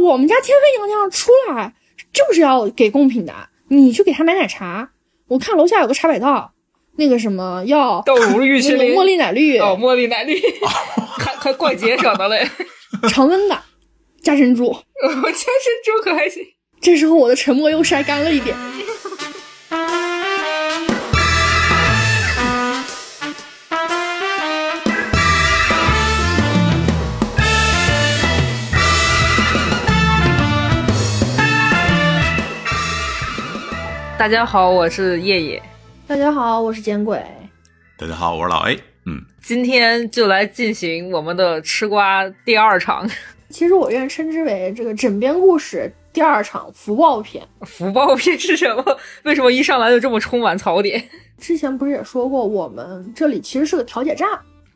我们家天妃娘娘出来就是要给贡品的，你去给她买奶茶。我看楼下有个茶百道，那个什么要豆乳玉麒麟、茉莉奶绿哦，茉莉奶绿，还还怪节省的嘞，常温的加珍珠，加珍珠可还行。这时候我的沉默又晒干了一点。大家好，我是叶叶。大家好，我是简鬼。大家好，我是老 A。嗯，今天就来进行我们的吃瓜第二场。其实我愿称之为这个枕边故事第二场福报篇。福报篇是什么？为什么一上来就这么充满槽点？之前不是也说过，我们这里其实是个调解站，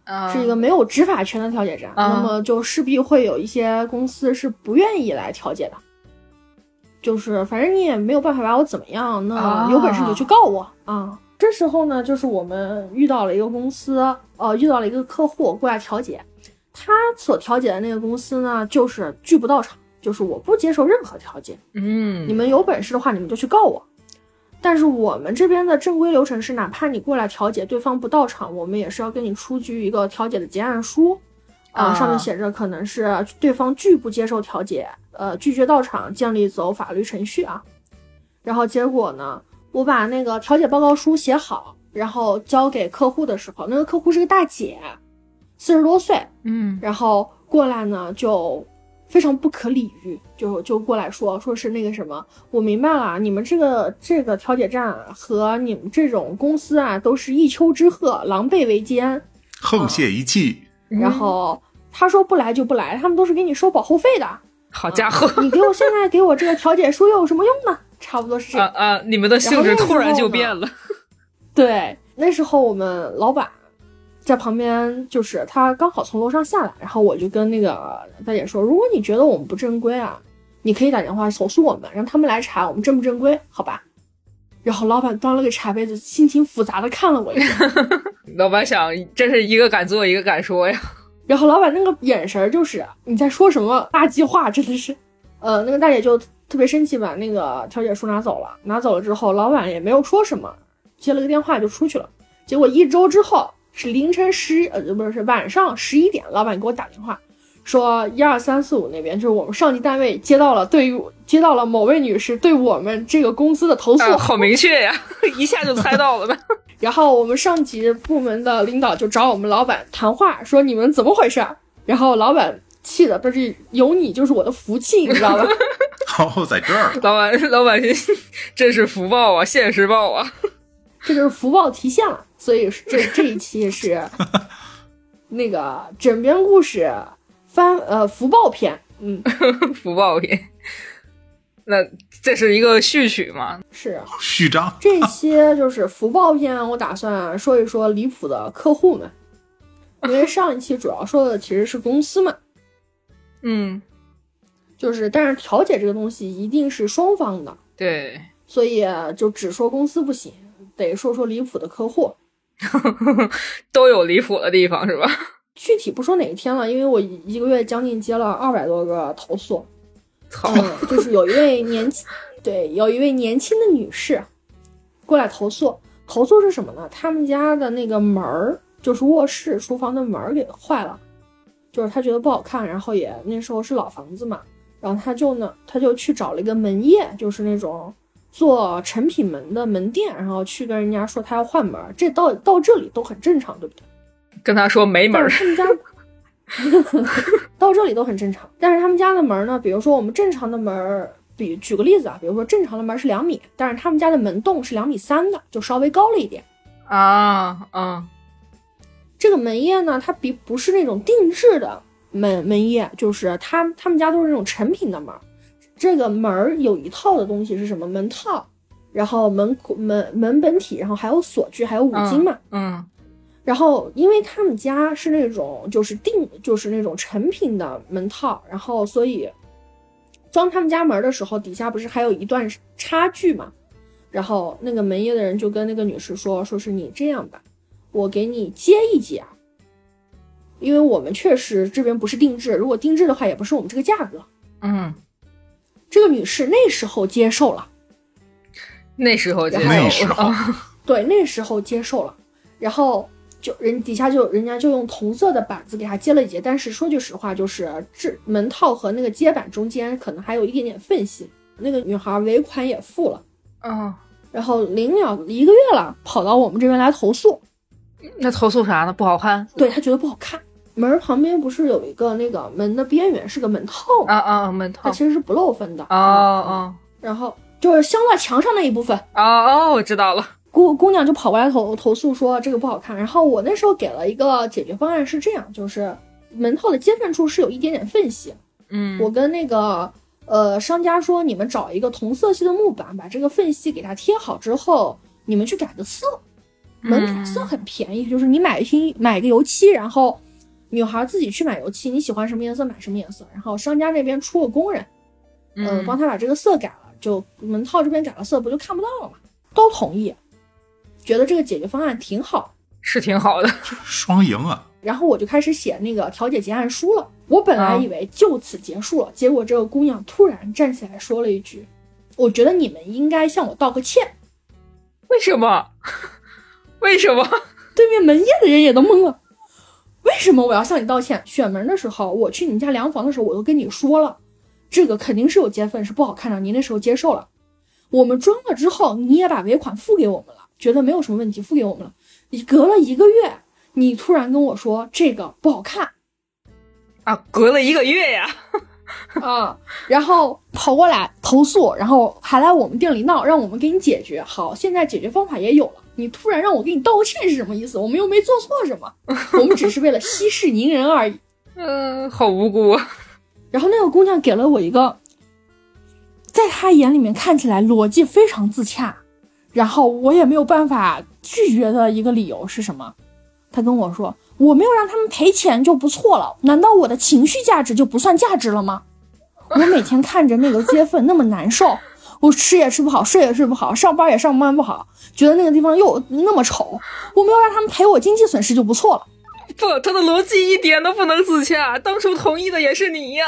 啊是一个没有执法权的调解站，啊那么就势必会有一些公司是不愿意来调解的。就是反正你也没有办法把我怎么样，那啊有本事你就去告我啊！这时候呢，就是我们遇到了一个公司，呃，遇到了一个客户过来调解，他所调解的那个公司呢，就是拒不到场，就是我不接受任何调解。嗯，你们有本事的话，你们就去告我。但是我们这边的正规流程是，哪怕你过来调解，对方不到场，我们也是要跟你出具一个调解的结案书，啊、啊上面写着可能是对方拒不接受调解，呃，拒绝到场，建立走法律程序啊。然后结果呢，我把那个调解报告书写好，然后交给客户的时候，那个客户是个大姐，四十多岁，嗯然后过来呢就非常不可理喻，就就过来说说是那个什么，我明白了，你们这个这个调解站和你们这种公司啊，都是一丘之貉，狼狈为奸。沆瀣一气。然后他说不来就不来，他们都是给你收保护费的。好家伙，你给我现在给我这个调解书又有什么用呢？差不多是这样。啊啊！你们的性质突然就变了。对，那时候我们老板在旁边，就是他刚好从楼上下来，然后我就跟那个大姐说，如果你觉得我们不正规啊，你可以打电话投诉我们，让他们来查我们正不正规，好吧？然后老板端了个茶杯子，心情复杂的看了我一眼，老板想，真是一个敢做，一个敢说呀。然后老板那个眼神儿就是你在说什么垃圾话，真的是，呃，那个大姐就特别生气，把那个调解书拿走了。拿走了之后，老板也没有说什么，接了个电话就出去了。结果一周之后是凌晨十呃不是是晚上十一点，老板给我打电话说一二三四五那边就是我们上级单位接到了对于接到了某位女士对我们这个公司的投诉，啊，好明确呀，一下就猜到了吧。然后我们上级部门的领导就找我们老板谈话，说你们怎么回事儿？然后老板气的不是有你就是我的福气，你知道吧？哦，在这儿，老板，老板，这是福报啊，现实报啊。这就是福报提现了。所以这这一期是那个枕边故事翻呃福报篇，嗯，福报篇。那这是一个序曲嘛？是序章。这些就是福报篇，我打算说一说离谱的客户们，因为上一期主要说的其实是公司嘛。嗯，就是，但是调解这个东西一定是双方的，对，所以就只说公司不行，得说说离谱的客户。都有离谱的地方是吧？具体不说哪一天了，因为我一一个月将近接了二百多个投诉。操，嗯，就是有一位年轻，对，有一位年轻的女士过来投诉，投诉是什么呢？他们家的那个门儿，就是卧室、厨房的门儿给坏了，就是他觉得不好看，然后也那时候是老房子嘛，然后他就呢，他就去找了一个门业，就是那种做成品门的门店，然后去跟人家说他要换门儿，这到到这里都很正常，对不对？跟他说没门儿他们家 到这里都很正常，但是他们家的门呢，比如说我们正常的门，比举个例子啊，比如说正常的门是两米，但是他们家的门洞是两米三的，就稍微高了一点。啊啊，这个门业呢，它比不是那种定制的门门业，就是他他们家都是那种成品的门。这个门儿有一套的东西是什么？门套，然后门门门本体，然后还有锁具，还有五金嘛。嗯然后，因为他们家是那种就是定就是那种成品的门套，然后所以装他们家门的时候，底下不是还有一段差距嘛？然后那个门业的人就跟那个女士说：“说是你这样吧，我给你接一接啊，因为我们确实这边不是定制，如果定制的话，也不是我们这个价格。嗯这个女士那时候接受了，那时候接受那时候哦对，那时候接受了，然后就人底下就人家就用同色的板子给她接了一节，但是说句实话，就是这门套和那个接板中间可能还有一点点缝隙。那个女孩尾款也付了，嗯，然后临了一个月了，跑到我们这边来投诉，那投诉啥呢？不好看对她觉得不好看。门儿旁边不是有一个那个门的边缘是个门套吗？啊啊，门套它其实是不漏风的。哦哦然后就是镶到墙上那一部分，哦哦，我知道了。姑姑娘就跑过来投投诉说这个不好看。然后我那时候给了一个解决方案是这样，就是门套的接缝处是有一点点缝隙，嗯，我跟那个呃商家说，你们找一个同色系的木板，把这个缝隙给它贴好之后，你们去改个色。门改色很便宜，就是你买一瓶买个油漆，然后女孩自己去买油漆，你喜欢什么颜色买什么颜色，然后商家那边出个工人，嗯，嗯帮他把这个色改了，就门套这边改了色，不就看不到了吗？都同意，觉得这个解决方案挺好。是挺好的。双赢啊！然后我就开始写那个调解结案书了。我本来以为就此结束了，结果这个姑娘突然站起来说了一句：“我觉得你们应该向我道个歉。为什么？为什么？”对面门业的人也都懵了，为什么我要向你道歉？选门的时候，我去你们家量房的时候，我都跟你说了，这个肯定是有接缝，是不好看的。您那时候接受了，我们装了之后，你也把尾款付给我们了，觉得没有什么问题，付给我们了。你隔了一个月，你突然跟我说这个不好看啊，隔了一个月呀。啊，然后跑过来投诉，然后还来我们店里闹，让我们给你解决。好，现在解决方法也有了。你突然让我给你道个歉是什么意思？我们又没做错什么，我们只是为了息事宁人而已。嗯、好无辜啊。然后那个姑娘给了我一个，在她眼里面看起来逻辑非常自洽，然后我也没有办法拒绝的一个理由是什么？他跟我说，我没有让他们赔钱就不错了，难道我的情绪价值就不算价值了吗？我每天看着那个街缝那么难受，我吃也吃不好，睡也睡不好，上班也上班不好，觉得那个地方又那么丑，我没有让他们赔我经济损失就不错了。不，他的逻辑一点都不能自洽。当初同意的也是你呀，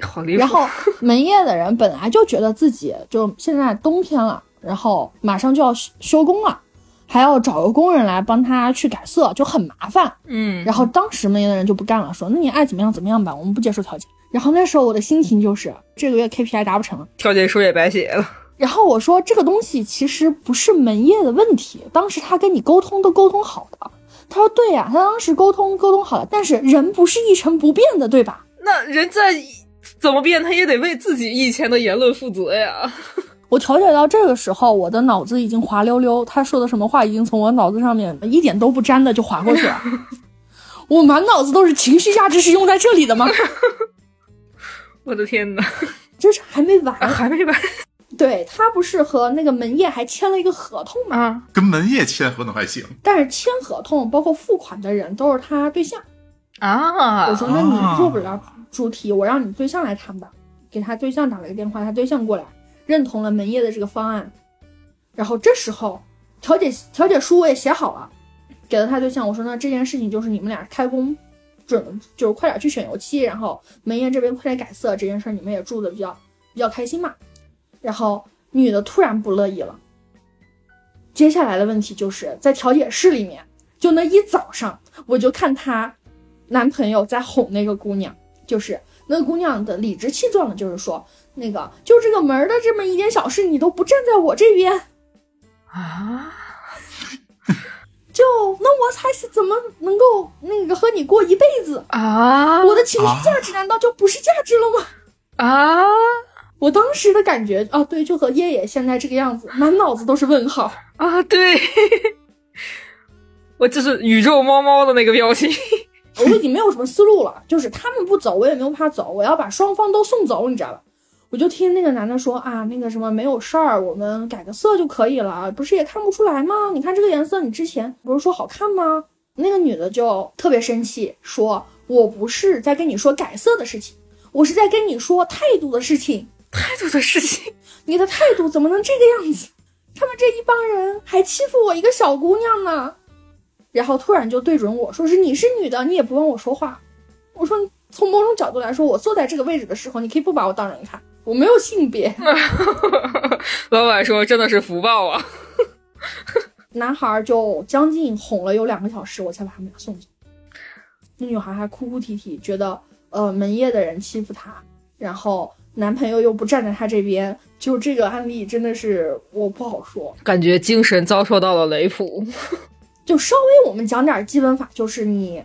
好离谱。然后门业的人本来就觉得自己就现在冬天了，然后马上就要休休工了，还要找个工人来帮他去改色，就很麻烦。嗯，然后当时门业的人就不干了，说那你爱怎么样怎么样吧，我们不接受调解。然后那时候我的心情就是这个月 KPI 达不成，调解书也白写了。然后我说这个东西其实不是门业的问题，当时他跟你沟通都沟通好的。他说对呀、他当时沟通沟通好了，但是人不是一成不变的，对吧？那人在怎么变，他也得为自己以前的言论负责呀。我调解到这个时候，我的脑子已经滑溜溜，他说的什么话已经从我脑子上面一点都不沾的就划过去了。我满脑子都是情绪价值是用在这里的吗？我的天哪，这是还没完，还没完对他不是和那个门业还签了一个合同吗？啊！跟门业签合同还行，但是签合同包括付款的人都是他对象。啊！我说那你做不了主体，我让你对象来谈吧。给他对象打了个电话，他对象过来认同了门业的这个方案。然后这时候调解调解书我也写好了，给了他对象。我说那这件事情就是你们俩开工准，就是快点去选油漆，然后门业这边快点改色，这件事你们也住的比较比较开心嘛。然后女的突然不乐意了。接下来的问题就是在调解室里面，就那一早上，我就看她男朋友在哄那个姑娘，就是那个姑娘的理直气壮的，就是说那个就这个门儿的这么一点小事，你都不站在我这边，啊！就那我才是怎么能够那个和你过一辈子？啊！我的情绪价值难道就不是价值了吗？啊！我当时的感觉啊，对，就和叶叶现在这个样子，满脑子都是问号。啊！对，我就是宇宙猫猫的那个表情。我已经没有什么思路了，就是他们不走，我也没有办法走，我要把双方都送走，你知道吧？我就听那个男的说啊，那个什么没有事儿，我们改个色就可以了，不是也看不出来吗？你看这个颜色，你之前不是说好看吗？那个女的就特别生气，说我不是在跟你说改色的事情，我是在跟你说态度的事情，态度的事情，你的态度怎么能这个样子？他们这一帮人还欺负我一个小姑娘呢。然后突然就对准我说：“是你是女的，你也不帮我说话。”我说：“从某种角度来说，我坐在这个位置的时候，你可以不把我当人看。我没有性别。老板说真的是福报啊。男孩就将近哄了有两个小时，我才把他们俩送走。那女孩还哭哭啼啼，觉得呃门业的人欺负她，然后男朋友又不站在她这边，就这个案例真的是我不好说。感觉精神遭受到了雷普。就稍微我们讲点基本法，就是你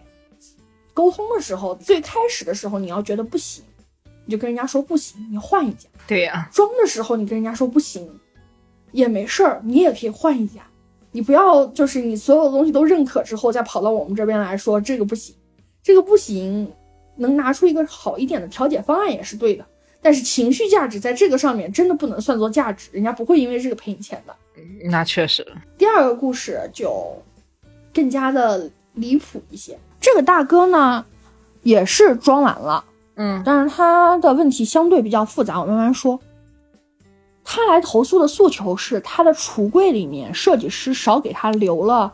沟通的时候，最开始的时候你要觉得不行，你就跟人家说不行，你换一家。对呀、装的时候你跟人家说不行，也没事儿，你也可以换一家。你不要就是你所有的东西都认可之后，再跑到我们这边来说这个不行，这个不行，能拿出一个好一点的调解方案也是对的。但是情绪价值在这个上面真的不能算作价值，人家不会因为这个赔你钱的。那确实。第二个故事就更加的离谱一些。这个大哥呢，也是装完了，嗯但是他的问题相对比较复杂，我慢慢说。他来投诉的诉求是，他的橱柜里面设计师少给他留了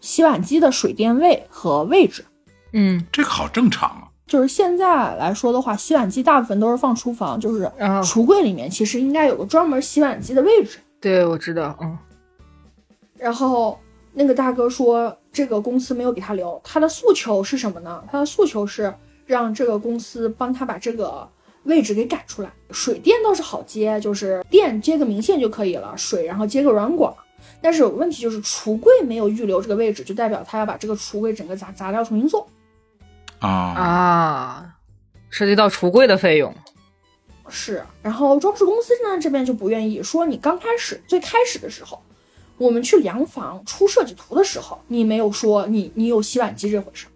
洗碗机的水电位和位置。嗯这个好正常啊。就是现在来说的话，洗碗机大部分都是放厨房，就是啊橱柜里面其实应该有个专门洗碗机的位置。对，我知道。嗯然后那个大哥说，这个公司没有给他留，他的诉求是什么呢？他的诉求是让这个公司帮他把这个位置给改出来。水电倒是好接，就是电接个明线就可以了，水然后接个软管。但是有个问题就是橱柜没有预留这个位置，就代表他要把这个橱柜整个砸砸掉重新做。啊，啊，涉及到橱柜的费用。是，然后装饰公司呢这边就不愿意说，你刚开始最开始的时候，我们去量房出设计图的时候，你没有说你你有洗碗机这回事儿；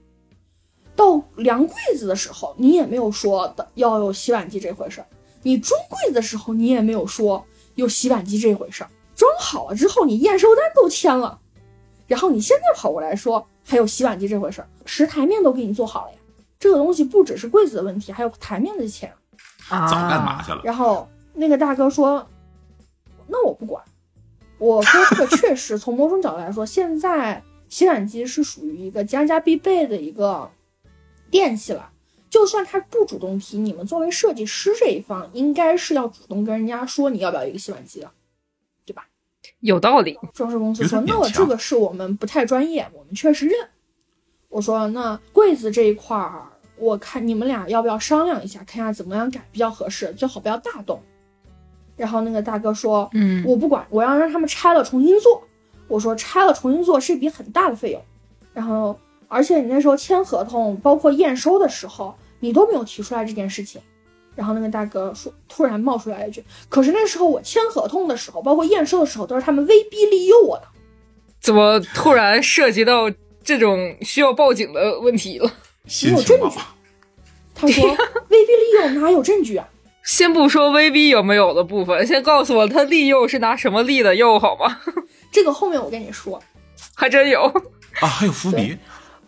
到量柜子的时候，你也没有说的要有洗碗机这回事儿；你装柜子的时候，你也没有说有洗碗机这回事儿。装好了之后，你验收单都签了，然后你现在跑过来说还有洗碗机这回事儿，十台面都给你做好了呀。这个东西不只是柜子的问题，还有台面的钱。啊，早干嘛去了？然后那个大哥说：“那我不管。”我说这个确实 从某种角度来说，现在洗碗机是属于一个家家必备的一个电器了。就算他不主动提，你们作为设计师这一方，应该是要主动跟人家说你要不要一个洗碗机的。对吧有道理。装饰公司说：“有点勉强那我这个是我们不太专业，我们确实认。”我说：“那柜子这一块儿，我看你们俩要不要商量一下，看下怎么样改比较合适，最好不要大动。”然后那个大哥说：“嗯我不管，我要让他们拆了重新做。”我说：“拆了重新做是一笔很大的费用，然后而且你那时候签合同，包括验收的时候，你都没有提出来这件事情。”然后那个大哥说，突然冒出来一句：“可是那时候我签合同的时候，包括验收的时候，都是他们威逼利诱我的。怎么突然涉及到这种需要报警的问题了？没有证据，他说 威逼利诱哪有证据啊？先不说威逼有没有的部分，先告诉我他利诱是拿什么利的诱好吗？这个后面我跟你说。还真有。啊，还有伏笔，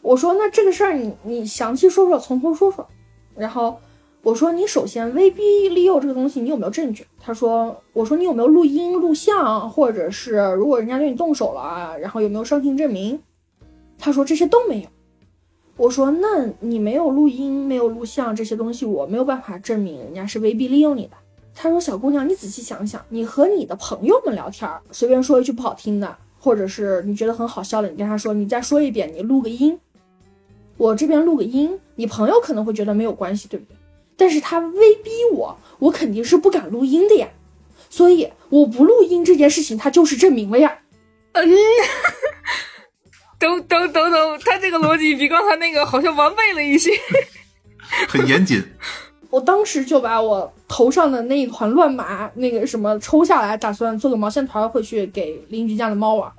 我说那这个事儿你你详细说说，从头说说。然后我说你首先威逼利诱这个东西你有没有证据？他说我说你有没有录音录像，或者是如果人家对你动手了，然后有没有伤情证明？他说这些都没有。我说那你没有录音没有录像这些东西，我没有办法证明人家是威逼利诱你的。他说小姑娘你仔细想想，你和你的朋友们聊天儿，随便说一句不好听的，或者是你觉得很好笑的，你跟他说你再说一遍，你录个音。我这边录个音，你朋友可能会觉得没有关系，对不对？但是他威逼我，我肯定是不敢录音的呀。所以我不录音这件事情，他就是证明了呀。嗯，等等等等，他这个逻辑比刚才那个好像完备了一些。很严谨。我当时就把我头上的那一团乱麻那个什么抽下来，打算做个毛线团回去给邻居家的猫玩。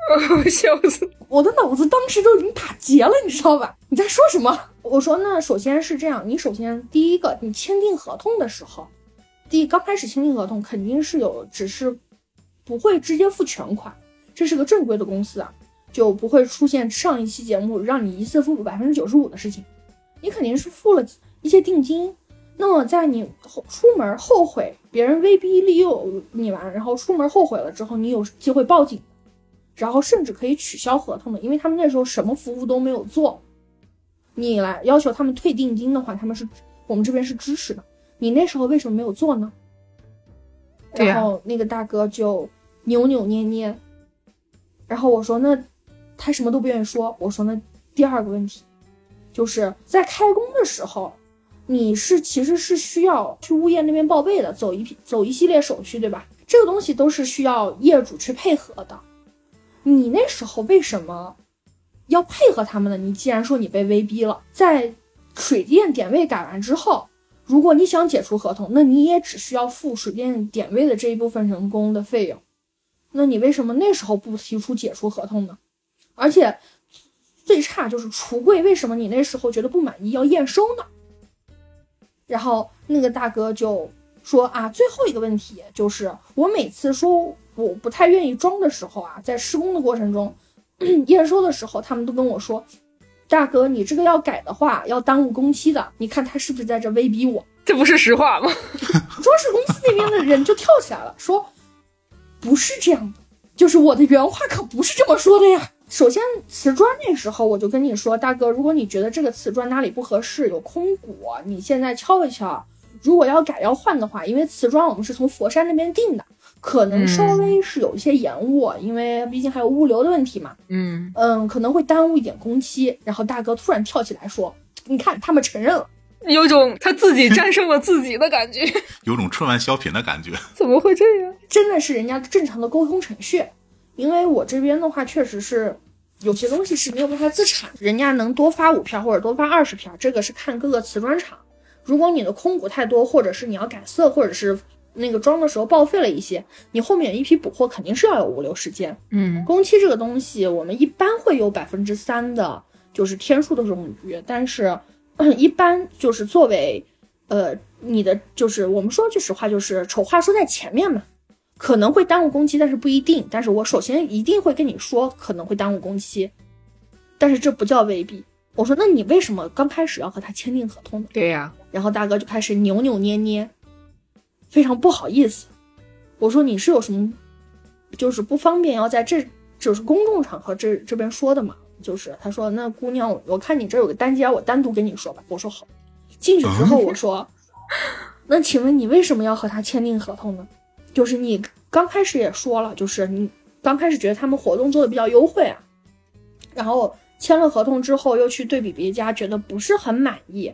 笑死！我的脑子当时都已经打结了，你知道吧？你在说什么？我说那首先是这样，你首先第一个，你签订合同的时候，第刚开始签订合同肯定是有，只是不会直接付全款，这是个正规的公司啊，就不会出现上一期节目让你一次付百分之九十五的事情，你肯定是付了一些定金。那么在你后出门后悔，别人威逼利诱你完，然后出门后悔了之后，你有机会报警。然后甚至可以取消合同的，因为他们那时候什么服务都没有做，你来要求他们退定金的话，他们是我们这边是支持的。你那时候为什么没有做呢？然后那个大哥就扭扭捏捏，然后我说那他什么都不愿意说。我说那第二个问题就是在开工的时候，你是其实是需要去物业那边报备的，走一批走一系列手续，对吧？这个东西都是需要业主去配合的。你那时候为什么要配合他们呢？你既然说你被威逼了，在水电点位改完之后，如果你想解除合同，那你也只需要付水电点位的这一部分人工的费用。那你为什么那时候不提出解除合同呢？而且最差就是橱柜，为什么你那时候觉得不满意要验收呢？然后那个大哥就说啊，最后一个问题就是我每次说我不太愿意装的时候啊，在施工的过程中 验收的时候，他们都跟我说，大哥，你这个要改的话要耽误工期的，你看他是不是在这威逼我？这不是实话吗？装饰公司那边的人就跳起来了，说不是这样的，就是我的原话可不是这么说的呀。首先，瓷砖那时候我就跟你说，大哥，如果你觉得这个瓷砖哪里不合适，有空鼓，你现在敲一敲。如果要改要换的话，因为瓷砖我们是从佛山那边订的，可能稍微是有一些延误，因为毕竟还有物流的问题嘛。嗯，嗯，可能会耽误一点工期。然后大哥突然跳起来说：“你看，他们承认了。”有种他自己战胜了自己的感觉。有种春晚小品的感觉。怎么会这样？真的是人家正常的沟通程序。因为我这边的话，确实是有些东西是没有办法自产，人家能多发五片或者多发二十片，这个是看各个瓷砖厂。如果你的空鼓太多，或者是你要改色，或者是那个装的时候报废了一些，你后面一批补货肯定是要有物流时间。嗯，工期这个东西，我们一般会有百分之三的，就是天数的冗余，但是 一般就是作为，呃，你的就是我们说句实话，就是丑话说在前面嘛，可能会耽误工期，但是不一定。但是我首先一定会跟你说可能会耽误工期，但是这不叫未必。我说那你为什么刚开始要和他签订合同呢？对呀、然后大哥就开始扭扭捏捏，非常不好意思。我说你是有什么，就是不方便要在这就是公众场合这这边说的嘛？就是他说那姑娘，我看你这有个单间，我单独跟你说吧。我说好。进去之后我说，那请问你为什么要和他签订合同呢？就是你刚开始也说了，就是你刚开始觉得他们活动做的比较优惠啊，然后签了合同之后又去对比别家，觉得不是很满意。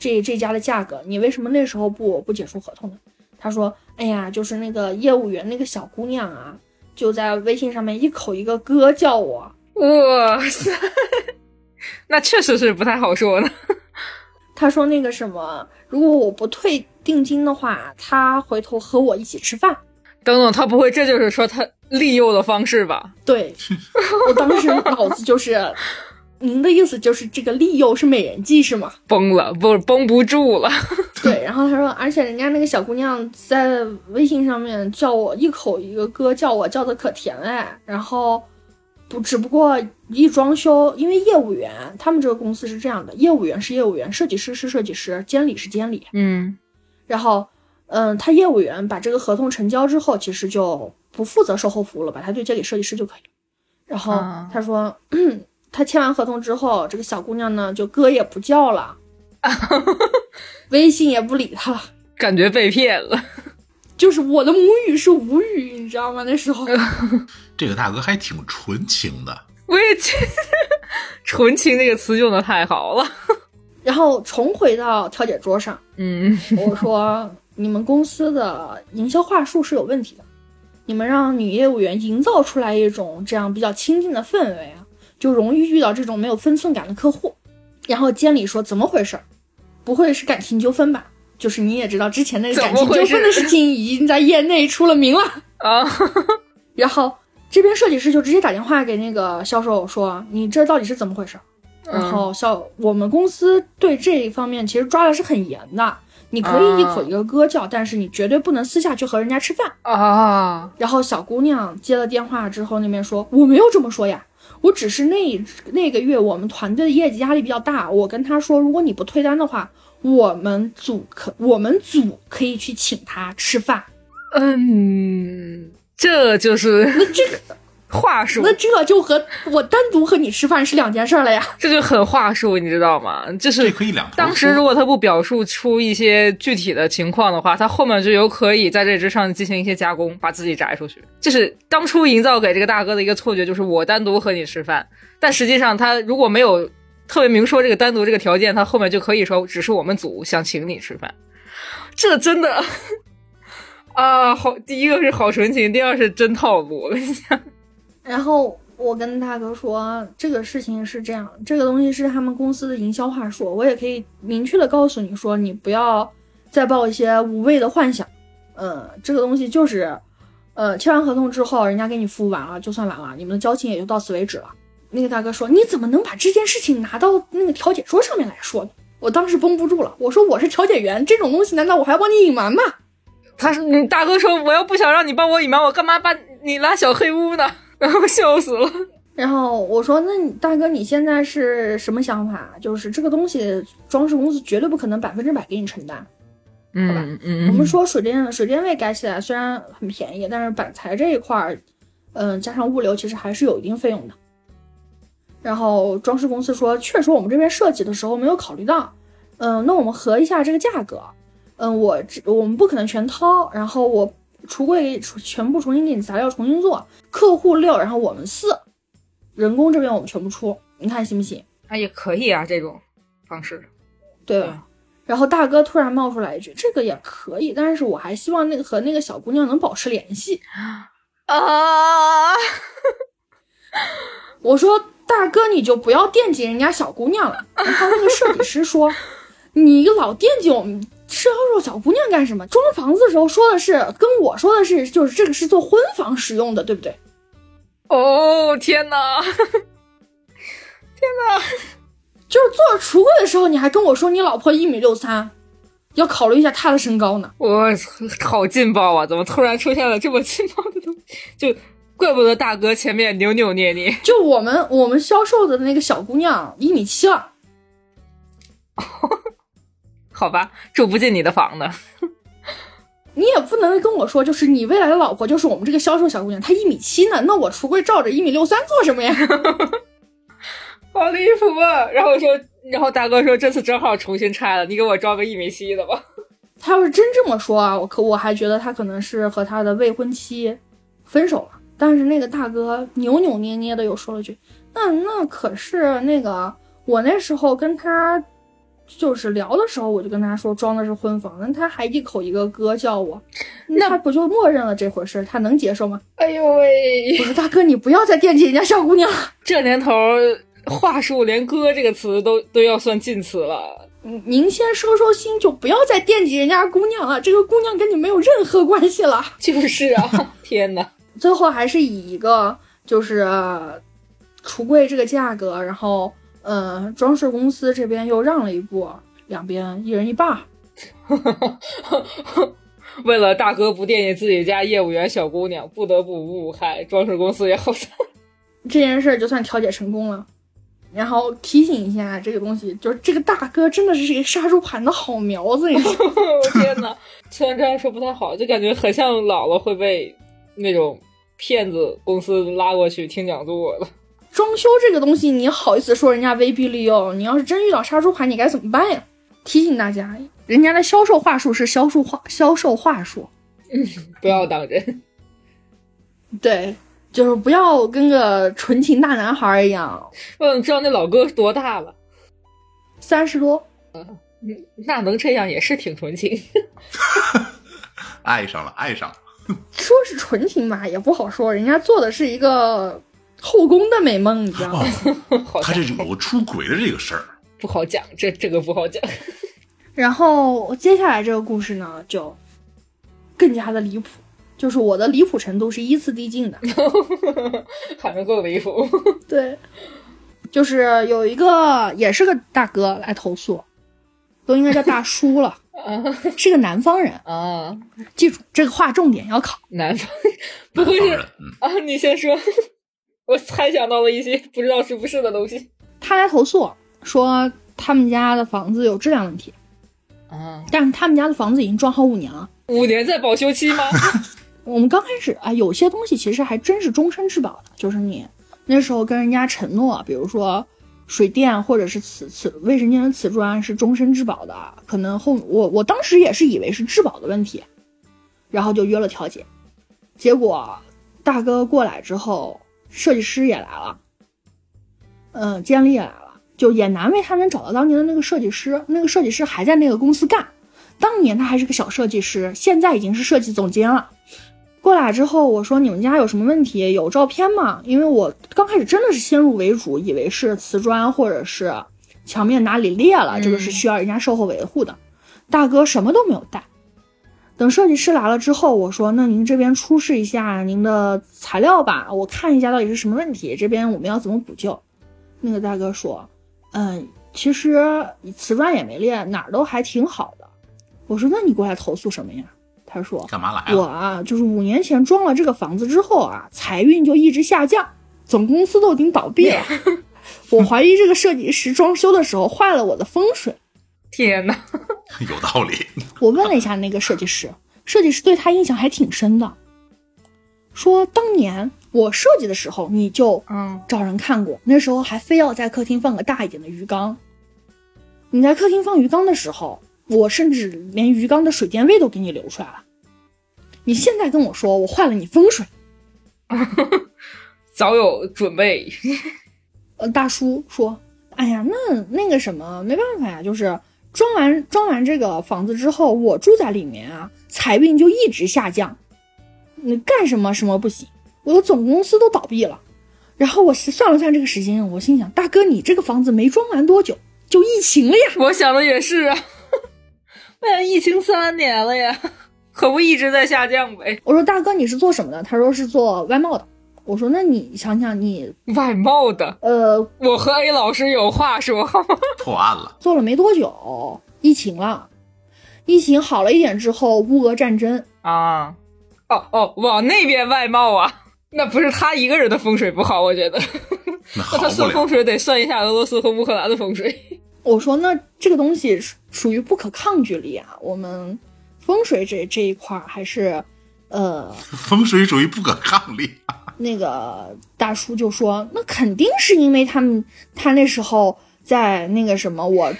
这这家的价格，你为什么那时候不不解除合同呢？他说：“哎呀，就是那个业务员那个小姑娘啊，就在微信上面一口一个哥叫我。哇塞，那确实是不太好说呢。他说那个什么，如果我不退定金的话，他回头和我一起吃饭。等等，他不会这就是说他利诱的方式吧？对我当时脑子就是，您的意思就是这个利诱是美人计是吗？崩了，不绷不住了。对，然后他说，而且人家那个小姑娘在微信上面叫我一口一个哥，叫我叫的可甜哎。然后不，只不过一装修，因为业务员他们这个公司是这样的，业务员是业务员，设计师是设计师，监理是监理。嗯，然后，嗯，他业务员把这个合同成交之后，其实就不负责售后服务了，把他对接给设计师就可以了。然后啊他说，他签完合同之后，这个小姑娘呢就哥也不叫了，微信也不理他了。感觉被骗了。就是我的母语是无语，你知道吗？那时候，这个大哥还挺纯情的，我也觉得“纯情”这个词用的太好了。然后重回到调解桌上，嗯，我说你们公司的营销话术是有问题的，你们让女业务员营造出来一种这样比较亲近的氛围啊，就容易遇到这种没有分寸感的客户。然后监理说怎么回事儿？不会是感情纠纷吧？就是你也知道，之前那个感情纠纷的事情已经在业内出了名了。啊，然后这边设计师就直接打电话给那个销售说：“你这到底是怎么回事？”然后销我们公司对这一方面其实抓的是很严的，你可以一口一个哥叫，但是你绝对不能私下去和人家吃饭。啊，然后小姑娘接了电话之后，那边说我没有这么说呀，我只是那那个月我们团队的业绩压力比较大，我跟他说，如果你不退单的话，我们组可我们组可以去请他吃饭。嗯，这就是那这个话术，那这就和我单独和你吃饭是两件事儿了呀。这就很话术，你知道吗？就是可以两当时如果他不表述出一些具体的情况的话，他后面就有可以在这之上进行一些加工，把自己摘出去。就是当初营造给这个大哥的一个错觉，就是我单独和你吃饭，但实际上他如果没有特别明说这个单独这个条件，他后面就可以说只是我们组想请你吃饭。这真的 啊，好，第一个是好纯情，第二是真套路。我跟你讲，然后我跟大哥说，这个事情是这样，这个东西是他们公司的营销话术，我也可以明确的告诉你说，你不要再抱一些无谓的幻想。嗯，这个东西就是，呃，签完合同之后，人家给你服务完了就算完了，你们的交情也就到此为止了。那个大哥说，你怎么能把这件事情拿到那个调解桌上面来说？我当时绷不住了，我说我是调解员，这种东西难道我还要帮你隐瞒吗？他说你大哥说，我要不想让你帮我隐瞒，我干嘛把你拉小黑屋呢？然后笑死了。然后我说：“那你大哥，你现在是什么想法？就是这个东西，装饰公司绝对不可能百分之百给你承担。嗯嗯我们说水电水电位改起来虽然很便宜，但是板材这一块儿，嗯、加上物流，其实还是有一定费用的。然后装饰公司说，确实我们这边设计的时候没有考虑到，嗯、那我们核一下这个价格，嗯、我这我们不可能全掏，然后我橱柜给全部重新给你砸掉重新做，客户六，然后我们四，人工这边我们全部出，你看行不行？啊，也可以啊，这种方式。对吧？然后大哥突然冒出来一句：“这个也可以，但是我还希望那个和那个小姑娘能保持联系。啊，” 我说：“大哥，你就不要惦记人家小姑娘了。”然后那个设计师说：“ 你老惦记我们销售小姑娘干什么？装房子的时候说的是跟我说的是，就是这个是做婚房使用的，对不对？哦 天哪！就是做橱柜的时候，你还跟我说你老婆一米六三，要考虑一下她的身高呢。”我好劲爆啊！怎么突然出现了这么劲爆的东西？就怪不得大哥前面扭扭捏捏。就我们我们销售的那个小姑娘一米七了。好吧，住不进你的房的。你也不能跟我说，就是你未来的老婆就是我们这个销售小姑娘，她一米七呢，那我橱柜照着一米六三做什么呀？好离谱啊！然后说，然后大哥说这次正好重新拆了，你给我装个一米七的吧。他要是真这么说啊，我可我还觉得他可能是和他的未婚妻分手了。但是那个大哥扭扭捏捏的又说了句：“那那可是那个我那时候跟他就是聊的时候，我就跟他说装的是婚房，那他还一口一个哥叫我，那他不就默认了这回事？他能接受吗？”哎呦喂！我说：“大哥，你不要再惦记人家小姑娘了。”这年头话术连“哥”这个词都都要算禁词了。嗯您先收收心，就不要再惦记人家姑娘了。这个姑娘跟你没有任何关系了。就是啊，天哪！最后还是以一个就是呃橱柜这个价格，然后呃装饰公司这边又让了一步，两边一人一半儿。为了大哥不惦记自己家业务员小姑娘，不得不五五开，装饰公司也好惨。这件事儿就算调解成功了。然后提醒一下，这个东西就是这个大哥真的是一个杀猪盘的好苗子，你知道吗？我天哪！虽然这样说不太好，就感觉很像姥姥会被那种骗子公司拉过去听讲座了。装修这个东西，你好意思说人家威逼利诱？你要是真遇到杀猪盘，你该怎么办呀？提醒大家，人家的销售话术是销售话销售话术，不要当真。对，就是不要跟个纯情大男孩一样，我想知道那老哥多大了？三十多，嗯那能这样也是挺纯情。爱上了，爱上了。说是纯情吧，也不好说，人家做的是一个后宫的美梦，你知道吗？好他像这有出轨的这个事儿，不好讲，这这个不好讲。然后接下来这个故事呢，就更加的离谱，就是我的离谱程度是依次递进的。还能更离谱。对，就是有一个也是个大哥来投诉，都应该叫大叔了，是个南方人。啊，记住这个划重点要考。南方不会是啊？你先说，我猜想到了一些不知道是不是的东西。他来投诉说他们家的房子有质量问题，嗯，但是他们家的房子已经装好五年了。五年在保修期吗？我们刚开始啊，有些东西其实还真是终身质保的，就是你那时候跟人家承诺，比如说水电或者是瓷瓷卫生间的瓷砖是终身质保的，可能后我我当时也是以为是质保的问题，然后就约了调解，结果大哥过来之后，设计师也来了，嗯，监理也来了，就也难为他能找到当年的那个设计师，那个设计师还在那个公司干，当年他还是个小设计师，现在已经是设计总监了。过来之后，我说你们家有什么问题？有照片吗？因为我刚开始真的是先入为主，以为是瓷砖或者是墙面哪里裂了，这个是需要人家售后维护的。大哥什么都没有带。等设计师来了之后，我说那您这边出示一下您的材料吧，我看一下到底是什么问题，这边我们要怎么补救。那个大哥说，嗯，其实瓷砖也没裂，哪儿都还挺好的。我说那你过来投诉什么呀？他说干嘛来了？我啊，就是五年前装了这个房子之后啊，财运就一直下降，总公司都已经倒闭了。我怀疑这个设计师装修的时候坏了我的风水。天哪！有道理。我问了一下那个设计师，设计师对他印象还挺深的，说当年我设计的时候你就嗯，找人看过，那时候还非要在客厅放个大一点的鱼缸。你在客厅放鱼缸的时候，我甚至连鱼缸的水电位都给你留出来了。你现在跟我说我坏了你风水，早有准备。呃，大叔说，哎呀，那那个什么，没办法呀，就是装完装完这个房子之后，我住在里面啊，财运就一直下降，你干什么什么不行，我的总公司都倒闭了。然后我算了算这个时间，我心想，大哥，你这个房子没装完多久就疫情了呀？我想的也是啊，哎呀，疫情三年了呀，可不一直在下降呗。我说大哥，你是做什么的？他说是做外贸的。我说那你想想你，外贸的，呃，我和 A 老师有话说。破案了。做了没多久，疫情了，疫情好了一点之后，乌俄战争，啊，哦哦，往那边外贸啊，那不是他一个人的风水不好，我觉得，那 那他。算风水得算一下俄罗斯和乌克兰的风水。我说那这个东西属属于不可抗拒力啊，我们风水这这一块儿还是，呃，风水属于不可抗力。那个大叔就说，那肯定是因为他们他那时候在那个什么我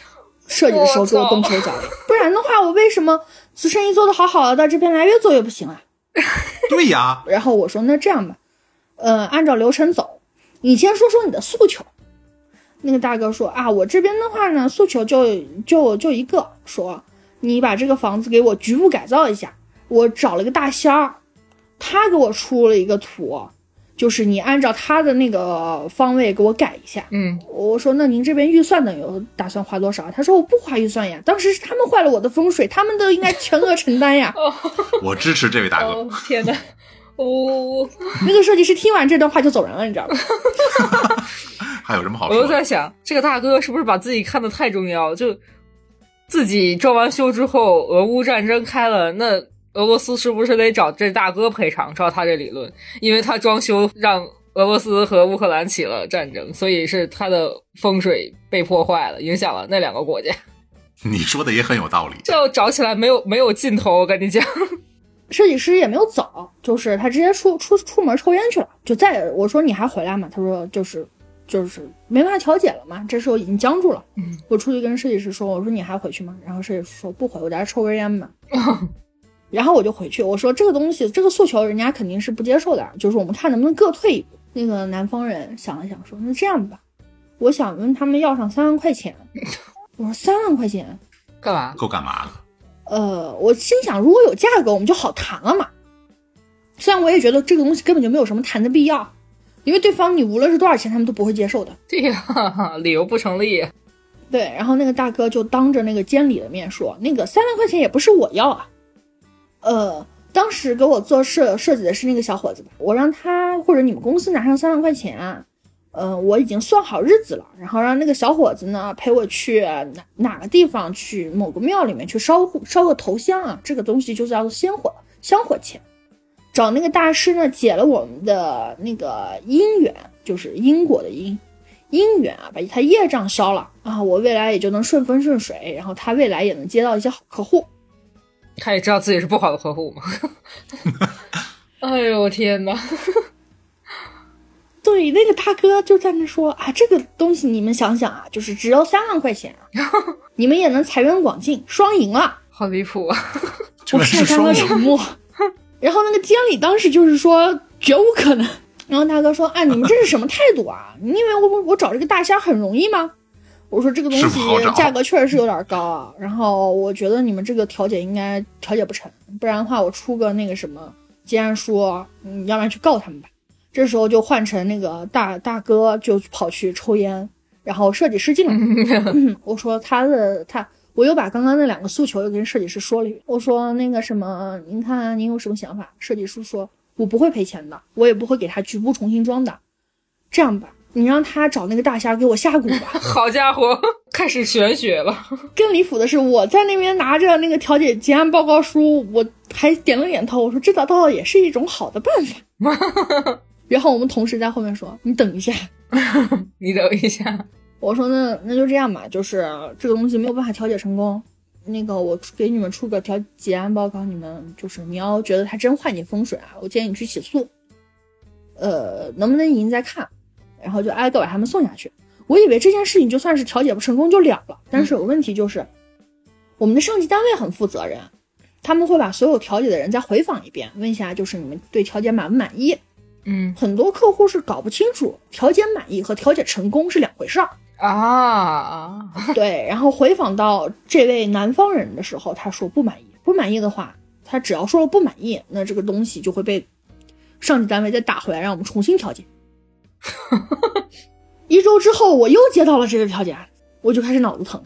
设计的时候给我动手脚的，不然的话我为什么这生意做得好好的到，这边来越做越不行啊？对呀，然后我说那这样吧，呃，按照流程走，你先说说你的诉求。那个大哥说啊，我这边的话呢，诉求就就就一个，说你把这个房子给我局部改造一下。我找了个大仙儿，他给我出了一个图，就是你按照他的那个方位给我改一下。嗯，我说那您这边预算呢有打算花多少？他说我不花预算呀，当时是他们坏了我的风水，他们都应该全额承担呀。我支持这位大哥。哦天哪，我那个设计师听完这段话就走人了，你知道吗？还有什么好我又说的？在想，这个大哥是不是把自己看得太重要？就自己装完修之后，俄乌战争开了，那俄罗斯是不是得找这大哥赔偿？照他这理论，因为他装修让俄罗斯和乌克兰起了战争，所以是他的风水被破坏了，影响了那两个国家。你说的也很有道理。这要找起来没有没有尽头，我跟你讲。设计师也没有走，就是他直接出出出门抽烟去了。就再我说你还回来吗？他说就是就是没办法调解了嘛，这时候已经僵住了。嗯，我出去跟设计师说，我说你还回去吗？然后设计师说不回，我在这抽根烟吧。然后我就回去，我说这个东西这个诉求人家肯定是不接受的，就是我们看能不能各退一步。那个南方人想了想说，那这样吧，我想问他们要上三万块钱。我说三万块钱，干嘛？够干嘛的？呃，我心想，如果有价格，我们就好谈了嘛。虽然我也觉得这个东西根本就没有什么谈的必要，因为对方你无论是多少钱，他们都不会接受的。对呀，理由不成立。对，然后那个大哥就当着那个监理的面说，那个三万块钱也不是我要啊，呃，当时给我做设设计的是那个小伙子，我让他或者你们公司拿上三万块钱，呃，我已经算好日子了，然后让那个小伙子呢陪我去哪哪个地方去某个庙里面去烧烧个头香啊，这个东西就叫做香火香火钱。找那个大师呢解了我们的那个姻缘，就是因果的因，姻缘啊，把他业障消了啊，我未来也就能顺风顺水，然后他未来也能接到一些好客户。他也知道自己是不好的客户嘛。哎呦天哪！对，那个大哥就在那说啊，这个东西你们想想啊，就是只要三万块钱啊，你们也能财源广进，双赢了。好离谱啊！这个是晒干了。沉默。然后那个监理当时就是说绝无可能。然后大哥说：“啊，你们这是什么态度啊？你以为我我我找这个大虾很容易吗？”我说：“这个东西价格确实是有点高啊。然后我觉得你们这个调解应该调解不成，不然的话我出个那个什么结案书，嗯，要不然去告他们吧。”这时候就换成那个大大哥就跑去抽烟，然后设计师进来，嗯 我说他的他，我又把刚刚那两个诉求又跟设计师说了一遍。我说那个什么，您看您有什么想法？设计师说，我不会赔钱的，我也不会给他局部重新装的。这样吧，你让他找那个大仙给我下蛊吧。好家伙，开始玄学了。更离谱的是，我在那边拿着那个调解结案报告书，我还点了点头，我说这倒倒也是一种好的办法。然后我们同事在后面说：“你等一下。”你等一下，我说那那就这样吧，就是这个东西没有办法调解成功，那个我给你们出个调结案报告，你们就是你要觉得他真坏你风水啊，我建议你去起诉，呃，能不能赢再看，然后就挨个把他们送下去。我以为这件事情就算是调解不成功就了了，但是有个问题就是，我们的上级单位很负责任，他们会把所有调解的人再回访一遍，问一下就是你们对调解满不满意。嗯很多客户是搞不清楚调解满意和调解成功是两回事儿。啊，对，然后回访到这位南方人的时候，他说不满意。不满意的话，他只要说了不满意，那这个东西就会被上级单位再打回来，让我们重新调解。一周之后，我又接到了这个调解案，我就开始脑子疼。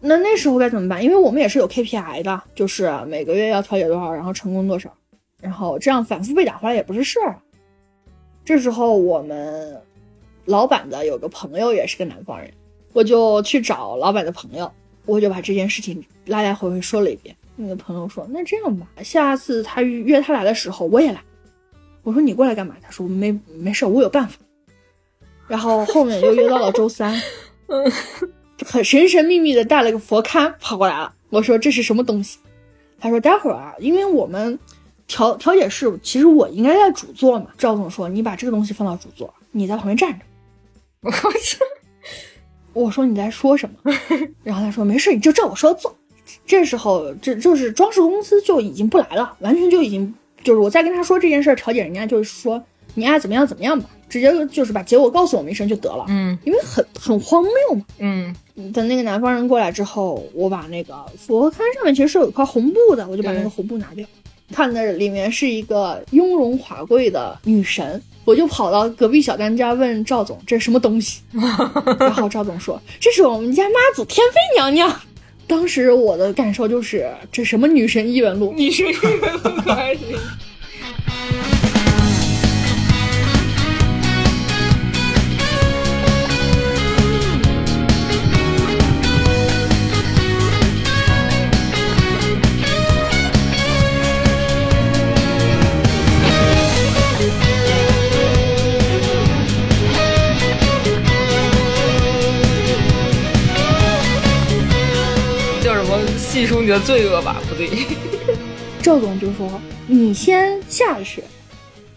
那那时候该怎么办？因为我们也是有 KPI 的，就是每个月要调解多少，然后成功多少，然后这样反复被打回来也不是事儿。这时候我们老板的有个朋友也是个南方人，我就去找老板的朋友，我就把这件事情来来回回说了一遍。那个朋友说：“那这样吧，下次他约他来的时候我也来。”我说：“你过来干嘛？”他说：“没没事，我有办法。”然后后面又约到了周三，很神神秘秘的带了个佛龛跑过来了。我说：“这是什么东西？”他说：“待会儿啊，因为我们调调解室，其实我应该在主座嘛。”赵总说：“你把这个东西放到主座，你在旁边站着。”我操！我说你在说什么？然后他说没事，你就照我说的做。这时候，这就是装饰公司就已经不来了，完全就已经就是我在跟他说这件事儿，调解人家就是说你爱怎么样怎么样吧，直接就是把结果告诉我们一声就得了。嗯。因为很很荒谬嘛。嗯。等那个南方人过来之后，我把那个佛龛上面其实是有一块红布的，我就把那个红布拿掉，看的里面是一个雍容华贵的女神，我就跑到隔壁小丹家问赵总这是什么东西，然后赵总说这是我们家妈祖天妃娘娘。当时我的感受就是这什么女神异闻录，你是一个可爱是细数你的罪恶吧？不对，赵总就说你先下去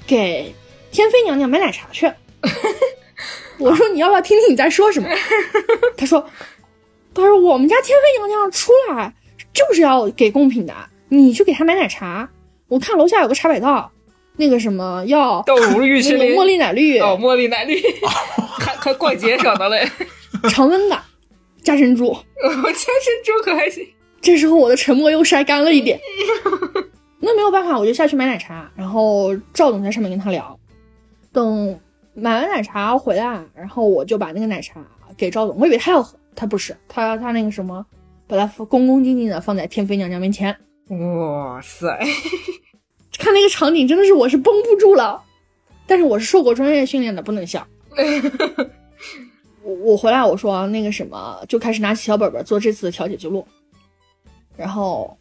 给天妃娘娘买奶茶去。我说你要不要听听你在说什么？他说，他说我们家天妃娘娘出来就是要给贡品的，你去给她买奶茶。我看楼下有个茶百道，那个什么要豆乳玉麒麟，茉莉奶绿，哦，茉莉奶绿，还还怪节省的嘞。常温的，加珍珠。我加珍珠可还行。这时候我的沉默又晒干了一点。那没有办法，我就下去买奶茶，然后赵总在上面跟他聊。等买完奶茶回来，然后我就把那个奶茶给赵总，我以为他要喝，他不是，他他那个什么，把它恭恭敬敬的放在天妃娘娘面前。哇塞！看那个场景，真的是我是绷不住了。但是我是受过专业训练的，不能笑。我我回来我说那个什么，就开始拿起小本本做这次的调解记录。然后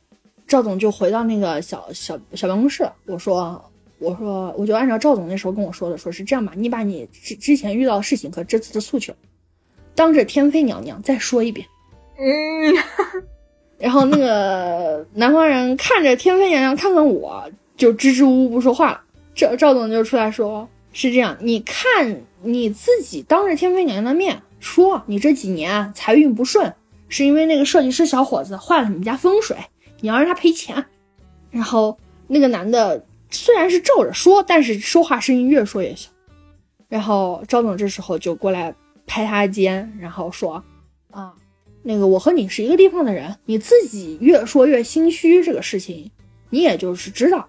赵总就回到那个小小小办公室，我说我说我就按照赵总那时候跟我说的，说是这样吧，你把你之之前遇到的事情和这次的诉求，当着天妃娘娘再说一遍。嗯，然后那个南方人看着天妃娘娘，看看我，就支支吾吾不说话了。赵赵总就出来说：“是这样，你看你自己当着天妃娘娘的面说，你这几年财运不顺，是因为那个设计师小伙子坏了你们家风水，你要让他赔钱。”然后那个男的虽然是皱着说，但是说话声音越说越小。然后赵总这时候就过来拍他肩，然后说：“啊，那个我和你是一个地方的人，你自己越说越心虚，这个事情你也就是知道。”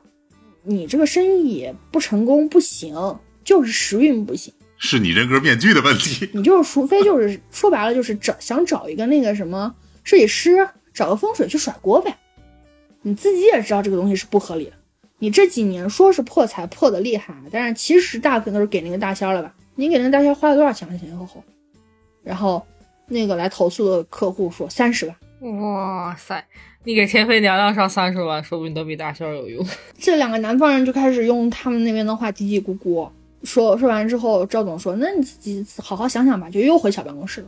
你这个生意不成功不行，就是时运不行。是你人格面具的问题。你就是除非就是说白了就是找想找一个那个什么设计师，找个风水去甩锅呗。你自己也知道这个东西是不合理的。你这几年说是破财破的厉害，但是其实大部分都是给那个大仙了吧？你给那个大仙花了多少钱？前前后后。然后那个来投诉的客户说三十万。哇塞！你给天妃娘娘上三十万，说不定都比大仙有用。这两个南方人就开始用他们那边的话嘀嘀咕咕说，说完之后，赵总说：“那你自己好好想想吧。”就又回小办公室了。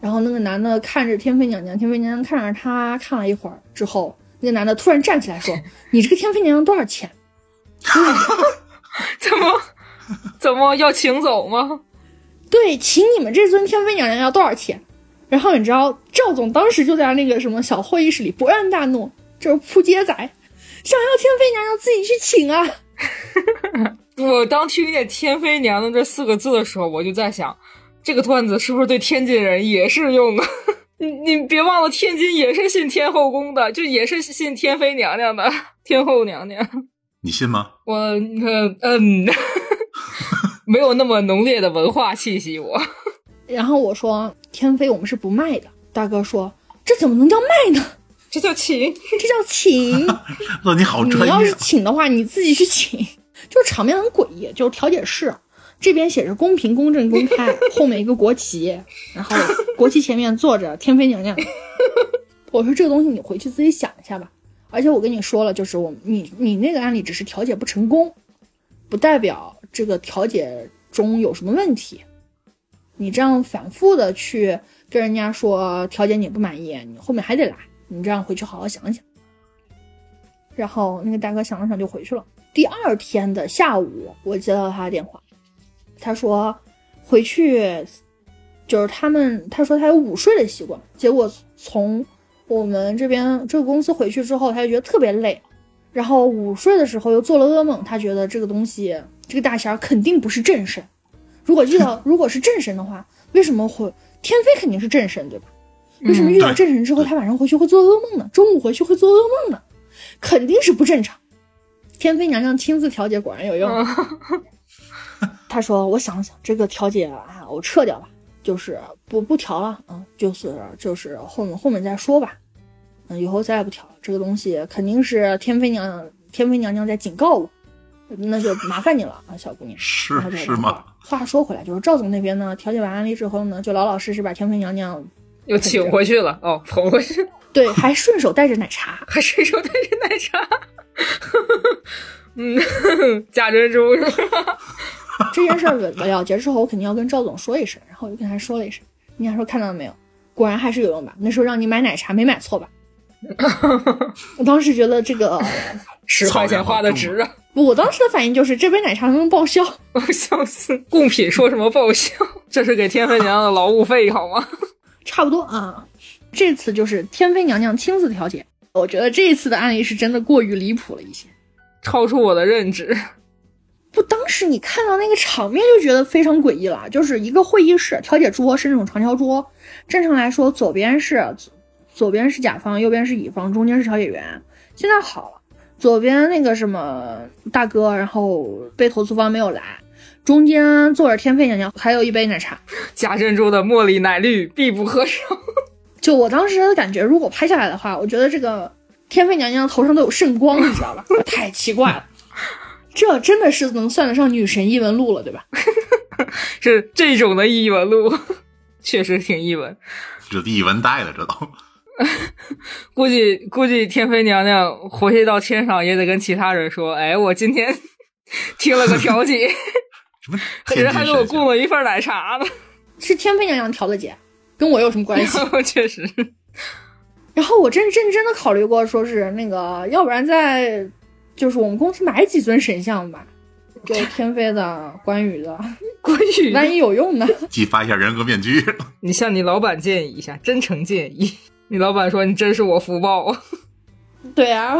然后那个男的看着天妃娘娘，天妃娘娘看着他，看了一会儿之后，那个男的突然站起来说：“你这个天妃娘娘多少钱？” 怎么怎么要请走吗？对，请你们这尊天妃娘娘要多少钱？然后你知道赵总当时就在那个什么小会议室里勃然大怒，就是扑街仔，想要天妃娘娘自己去请啊！我当听见“天妃娘娘”这四个字的时候，我就在想，这个段子是不是对天津人也适用啊？你你别忘了，天津也是信天后宫的，就也是信天妃娘娘的天后娘娘。你信吗？我嗯嗯，没有那么浓烈的文化气息，我。然后我说天妃我们是不卖的，大哥说这怎么能叫卖呢？这叫请，这叫请。那你好专业。你要是请的话，你自己去请。就是场面很诡异，就是调解室这边写着公平、公正、公 开，后面一个国旗，然后国旗前面坐着天妃娘娘。我说这个东西你回去自己想一下吧。而且我跟你说了，就是我你你那个案例只是调解不成功，不代表这个调解中有什么问题。你这样反复的去跟人家说调解你不满意，你后面还得来。你这样回去好好想想。然后那个大哥想了想就回去了。第二天的下午，我接到他的电话，他说回去就是他们，他说他有午睡的习惯，结果从我们这边这个公司回去之后，他就觉得特别累，然后午睡的时候又做了噩梦，他觉得这个东西这个大仙肯定不是正神。如果遇到如果是正神的话，为什么会天妃肯定是正神对吧？为什么遇到正神之后，他晚上回去会做噩梦呢？中午回去会做噩梦呢？肯定是不正常。天妃娘娘亲自调解，果然有用。他说：“我想想，这个调解啊，我撤掉吧，就是不不调了嗯，就是就是后面后面再说吧。嗯，以后再也不调了。这个东西肯定是天妃娘娘天妃娘娘在警告我。”那就麻烦你了啊，小姑娘。是是吗？话说回来，就是赵总那边呢，调解完案例之后呢，就老老实实把天妃娘娘又请回去了。哦，捧回去。对，还顺手带着奶茶，还顺手带着奶茶。嗯，假珍珠是吧？这件事儿了结之后，我肯定要跟赵总说一声，然后我就跟他说了一声。人家说看到了没有？果然还是有用吧？那时候让你买奶茶，没买错吧？我当时觉得这个十块钱花的值啊！我当时的反应就是这杯奶茶能不能报销？笑死！贡品说什么报销？这是给天妃娘娘的劳务费好吗？差不多啊。这次就是天妃娘娘亲自调解，我觉得这一次的案例是真的过于离谱了一些，超出我的认知。不，当时你看到那个场面就觉得非常诡异了，就是一个会议室，调解桌是那种长条桌，正常来说左边是。左边是甲方，右边是乙方，中间是调解员。现在好了，左边那个什么大哥，然后被投诉方没有来，中间坐着天妃娘娘，还有一杯奶茶，假珍珠的茉莉奶绿必不可少。就我当时的感觉，如果拍下来的话，我觉得这个天妃娘娘头上都有圣光，你知道吧？太奇怪了，这真的是能算得上女神异闻录了，对吧？是这种的异闻录，确实挺异闻，这异闻带了，这都。估计估计天妃娘娘回去到天上也得跟其他人说：“哎，我今天听了个调解，人还给我供了一份奶茶呢。”是天妃娘娘调的解，跟我有什么关系？确实。然后我真认真的考虑过，说是那个，要不然在就是我们公司买几尊神像吧，给天妃的、关羽的，关羽，万一有用呢？激发一下人格面具。你向你老板建议一下，真诚建议。你老板说你真是我福报。对啊，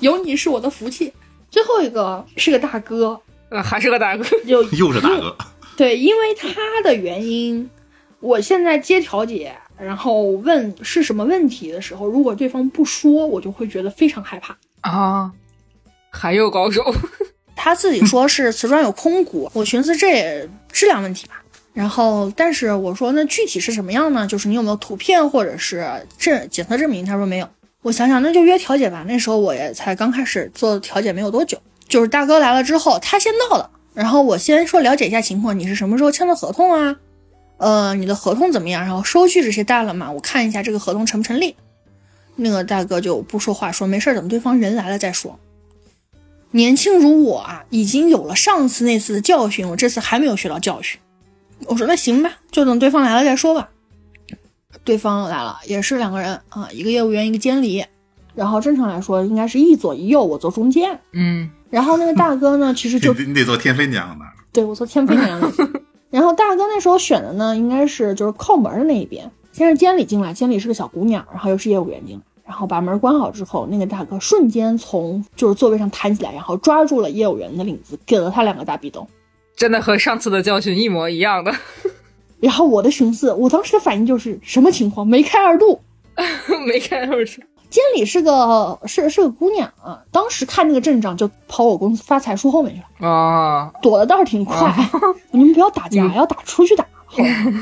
有你是我的福气。最后一个是个大哥，呃，还是个大哥，又又是大哥。对，因为他的原因，我现在接调解，然后问是什么问题的时候，如果对方不说，我就会觉得非常害怕。啊，还有高手。他自己说是瓷砖有空鼓，我寻思这也质量问题吧。然后，但是我说那具体是什么样呢？就是你有没有图片或者是证检测证明？他说没有。我想想，那就约调解吧。那时候我也才刚开始做调解没有多久，就是大哥来了之后，他先到了，然后我先说了解一下情况，你是什么时候签的合同啊？呃，你的合同怎么样？然后收据这些带了吗？我看一下这个合同成不成立。那个大哥就不说话，说没事，等对方人来了再说。年轻如我啊，已经有了上次那次的教训，我这次还没有学到教训。我说那行吧，就等对方来了再说吧。对方来了，也是两个人啊，一个业务员，一个监理。然后正常来说应该是一左一右，我坐中间。嗯，然后那个大哥呢，其实就你得做天妃娘呢。对我做天妃娘。然后大哥那时候选的呢，应该是就是靠门的那一边。先是监理进来，监理是个小姑娘，然后又是业务员进来，然后把门关好之后，那个大哥瞬间从就是座位上弹起来，然后抓住了业务员的领子，给了他两个大逼咚。真的和上次的教训一模一样的。然后我的寻思，我当时的反应就是什么情况？梅开二度，梅开二度。监理是个是是个姑娘啊，当时看那个阵仗就跑我公司发财树后面去了啊，躲的倒是挺快。你们不要打架，要打出去打。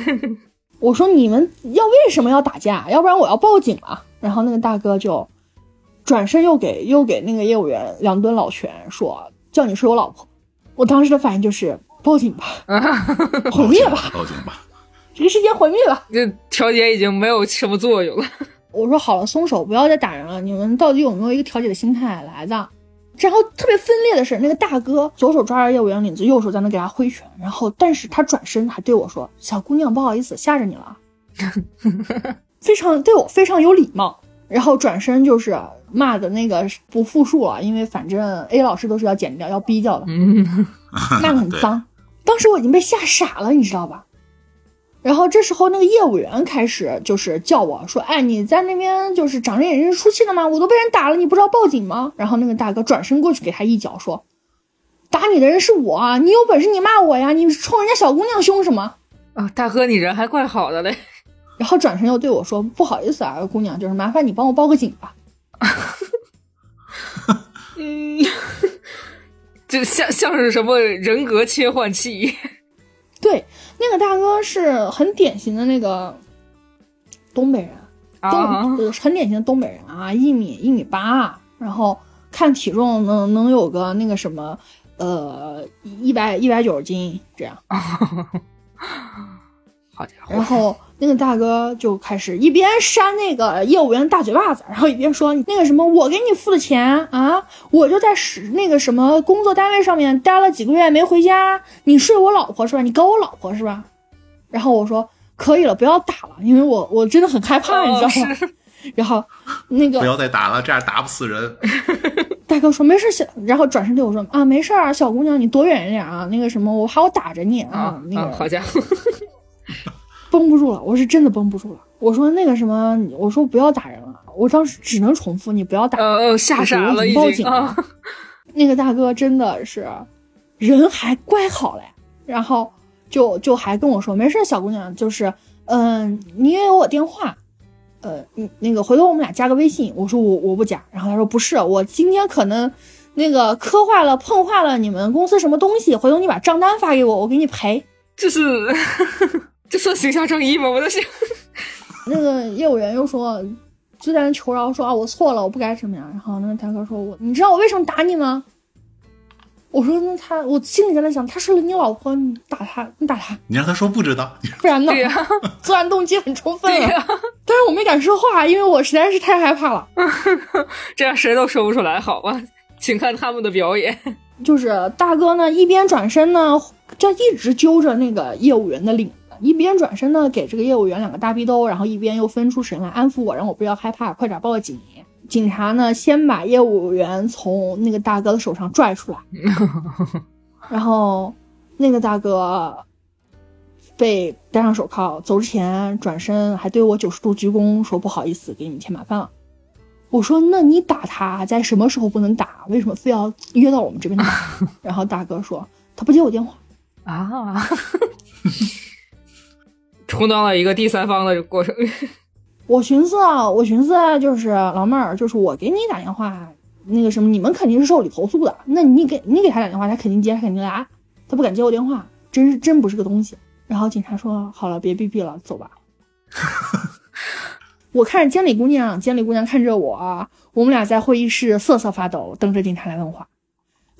我说你们要为什么要打架？要不然我要报警了。然后那个大哥就转身又给又给那个业务员两顿老拳，说叫你睡我老婆。我当时的反应就是报警吧，毁灭吧，报警吧，这个世界毁灭吧。这调解已经没有什么作用了。我说好了，松手，不要再打人了。你们到底有没有一个调解的心态来的？然后特别分裂的是，那个大哥左手抓着业务员领子，右手在那给他挥拳。然后，但是他转身还对我说：“小姑娘，不好意思，吓着你了。”非常对我非常有礼貌。然后转身就是骂的那个不复述了，因为反正 A 老师都是要剪掉、要逼掉的，骂的很 脏。当时我已经被吓傻了，你知道吧？然后这时候那个业务员开始就是叫我说：“哎，你在那边就是长着眼睛出气的吗？我都被人打了，你不知道报警吗？”然后那个大哥转身过去给他一脚，说：“打你的人是我，你有本事你骂我呀！你冲人家小姑娘凶什么？”啊，大哥你人还怪好的嘞。然后转身又对我说：“不好意思啊，姑娘，就是麻烦你帮我报个警吧。”嗯，就像像是什么人格切换器。对，那个大哥是很典型的那个东北人，东很典型的东北人啊，一米一米八，然后看体重能能有个那个什么，呃，一百一百九十斤这样。好家伙！然后那个大哥就开始一边扇那个业务员大嘴巴子，然后一边说：“那个什么，我给你付的钱啊，我就在使那个什么工作单位上面待了几个月没回家，你睡我老婆是吧？你搞我老婆是吧？”然后我说：“可以了，不要打了，因为我我真的很害怕，你知道吗？”然后那个不要再打了，这样打不死人。大哥说：“没事，小。”然后转身对我说：“啊，没事啊，小姑娘，你躲远一点啊。那个什么，我怕我打着你啊。那个好家伙。”绷不住了，我是真的绷不住了。我说那个什么，我说不要打人了。我当时只能重复你不要打，呃，吓傻了，已经报警了。那个大哥真的是人还怪好嘞，然后就就还跟我说没事，小姑娘，就是嗯，你也有我电话，呃，你那个回头我们俩加个微信。我说我我不加，然后他说不是，我今天可能那个磕坏了碰坏了你们公司什么东西，回头你把账单发给我，我给你赔。就是。这算形象正义吗？我在想，那个业务员又说，就在那求饶，说啊，我错了，我不该什么样。然后那个大哥说，我，你知道我为什么打你吗？我说，那他，我心里在那想，他是你老婆，你打他，你打他，你让他说不知道，不然呢？对呀，作案动机很充分呀。但是我没敢说话，因为我实在是太害怕了。这样谁都说不出来，好吧？请看他们的表演。就是大哥呢，一边转身呢，就一直揪着那个业务员的领。一边转身呢，给这个业务员两个大逼兜，然后一边又分出神来安抚我，让我不要害怕，快点报警。警察呢，先把业务员从那个大哥的手上拽出来，然后那个大哥被戴上手铐，走之前转身还对我九十度鞠躬，说不好意思，给你们添麻烦了。我说那你打他在什么时候不能打？为什么非要约到我们这边打？然后大哥说他不接我电话。啊，充当了一个第三方的过程。我寻思啊，我寻思啊，就是老妹儿，就是我给你打电话，那个什么，你们肯定是受理投诉的。那你给你给他打电话，他肯定接，他肯定来。他不敢接我电话，真是真不是个东西。然后警察说：“好了，别逼逼了，走吧。”我看着监理姑娘，监理姑娘看着我，我们俩在会议室瑟瑟发抖，等着警察来问话。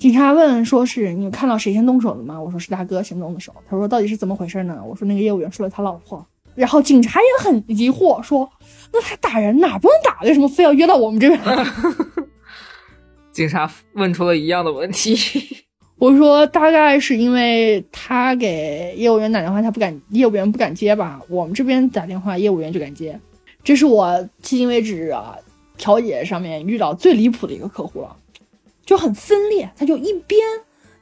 警察问：“说是你看到谁先动手的吗？”我说：“是大哥先动的手。”他说：“到底是怎么回事呢？”我说：“那个业务员说了他老婆。”然后警察也很疑惑，说：“那他打人哪不能打？为什么非要约到我们这边？” 警察问出了一样的问题。我说：“大概是因为他给业务员打电话，他不敢，业务员不敢接吧？我们这边打电话，业务员就敢接。这是我迄今为止啊调解上面遇到最离谱的一个客户了，就很分裂。他就一边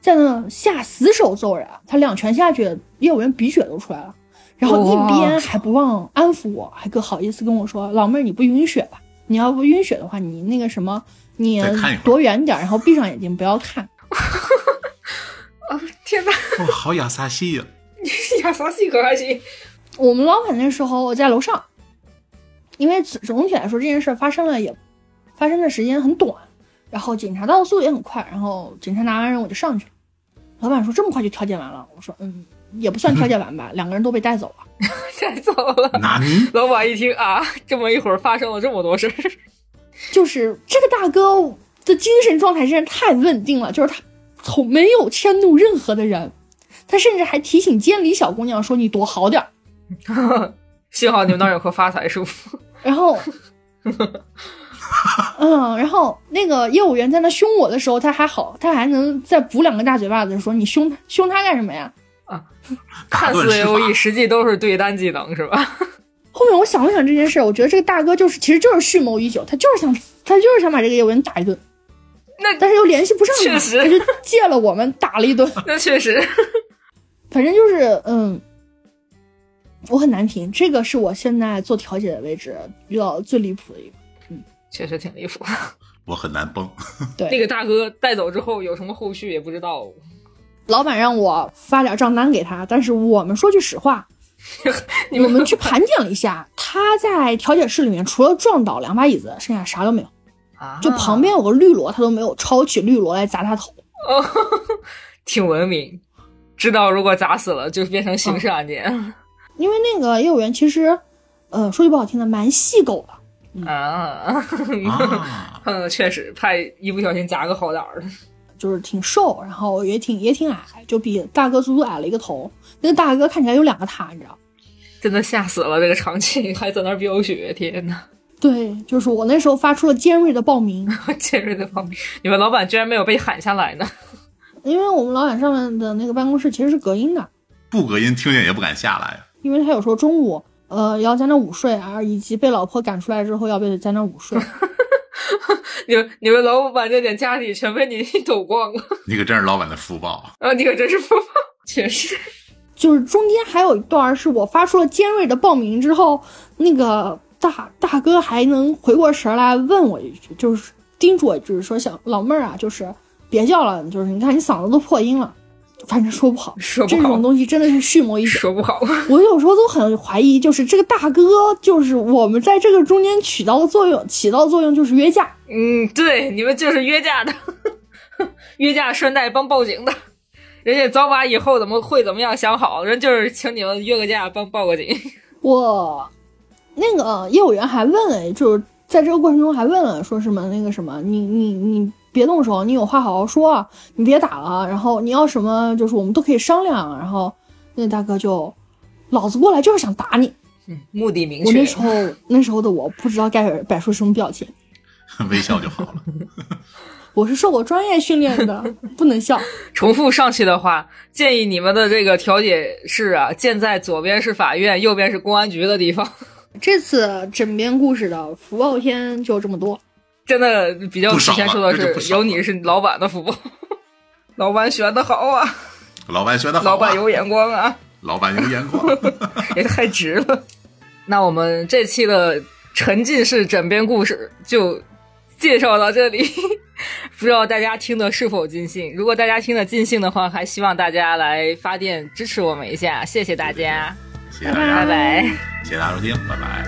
在那下死手揍人，他两拳下去，业务员鼻血都出来了。”然后一边还不忘安抚我，还可好意思跟我说：“老妹儿，你不晕血吧？你要不晕血的话，你那个什么，你躲远点，然后闭上眼睛不要看。”啊天哪！哇，好亚萨西呀！亚萨西可还行？我们老板那时候在楼上，因为总体来说这件事发生了也发生的时间很短，然后警察到的速度也很快，然后警察拿完人我就上去了。老板说：“这么快就调解完了？”我说：“嗯。”也不算调解完吧，两个人都被带走了，带走了。老板一听啊，这么一会儿发生了这么多事儿，就是这个大哥的精神状态真是太稳定了，就是他从没有迁怒任何的人，他甚至还提醒监理小姑娘说：“你躲好点儿。”幸好你们那儿有棵发财树。然后，嗯，然后那个业务员在那凶我的时候，他还好，他还能再补两个大嘴巴子，说：“你凶他，凶他干什么呀？”啊看似 A O E，实际都是对单技能，是吧？后面我想了想这件事，我觉得这个大哥就是其实就是蓄谋已久，他就是想 他就是想把这个业务员打一顿。那但是又联系不上，确实他就借了我们打了一顿。那确实，反正就是嗯，我很难评。这个是我现在做调解的位置遇到最离谱的一个，嗯，确实挺离谱。我很难崩。对，那个大哥带走之后有什么后续也不知道。老板让我发点账单给他，但是我们说句实话，我们去盘点了一下，他在调解室里面除了撞倒两把椅子，剩下啥都没有。啊，就旁边有个绿萝，他都没有抄起绿萝来砸他头。哦，挺文明，知道如果砸死了就变成刑事案件。因为那个业务员其实，呃，说句不好听的，蛮细狗的。啊，嗯，确实，怕一不小心砸个好点儿的。就是挺瘦，然后也挺也挺矮，就比大哥足足矮了一个头。那个大哥看起来有两个他，你知道？真的吓死了！这个场景 还在那飙血，天呐。对，就是我那时候发出了尖锐的报名，尖锐的报名。你们老板居然没有被喊下来呢？因为我们老板上面的那个办公室其实是隔音的，不隔音听见也不敢下来。因为他有时候中午呃要在那午睡啊，以及被老婆赶出来之后要被在那午睡。你们你们老板这点家底全被你 抖光了，你可真是老板的福报啊！你可真是福报，确实。就是中间还有一段是我发出了尖锐的报名之后，那个大大哥还能回过神来问我一句，就是叮嘱我，就是说小老妹儿啊，就是别叫了，就是你看你嗓子都破音了。反正说不好，说不好，这种东西真的是蓄谋已久。说不好，我有时候都很怀疑，就是这个大哥，就是我们在这个中间起到的作用，起到作用就是约架。嗯，对，你们就是约架的，约架顺带帮报警的。人家早把以后怎么会怎么样想好，人就是请你们约个架，帮报个警。我那个业务员还问了，就是在这个过程中还问了，说什么那个什么，你你你。别动手，你有话好好说，你别打了。然后你要什么，就是我们都可以商量。然后那大哥就，老子过来就是想打你，嗯，目的明确。我那时候那时候的我不知道该摆出什么表情，微笑就好了。我是受过专业训练的，不能笑。重复上去的话，建议你们的这个调解室啊，建在左边是法院，右边是公安局的地方。这次枕边故事的福报篇就这么多。真的比较体现出的是有你是老板的福。老板选的好啊，老板选的好、啊，老板有眼光啊，老板有眼光，也太值了。那我们这期的沉浸式枕边故事就介绍到这里，不知道大家听的是否尽兴？如果大家听的尽兴的话，还希望大家来发电支持我们一下，谢谢大家，谢谢大家，拜拜，谢谢大家收听，拜拜。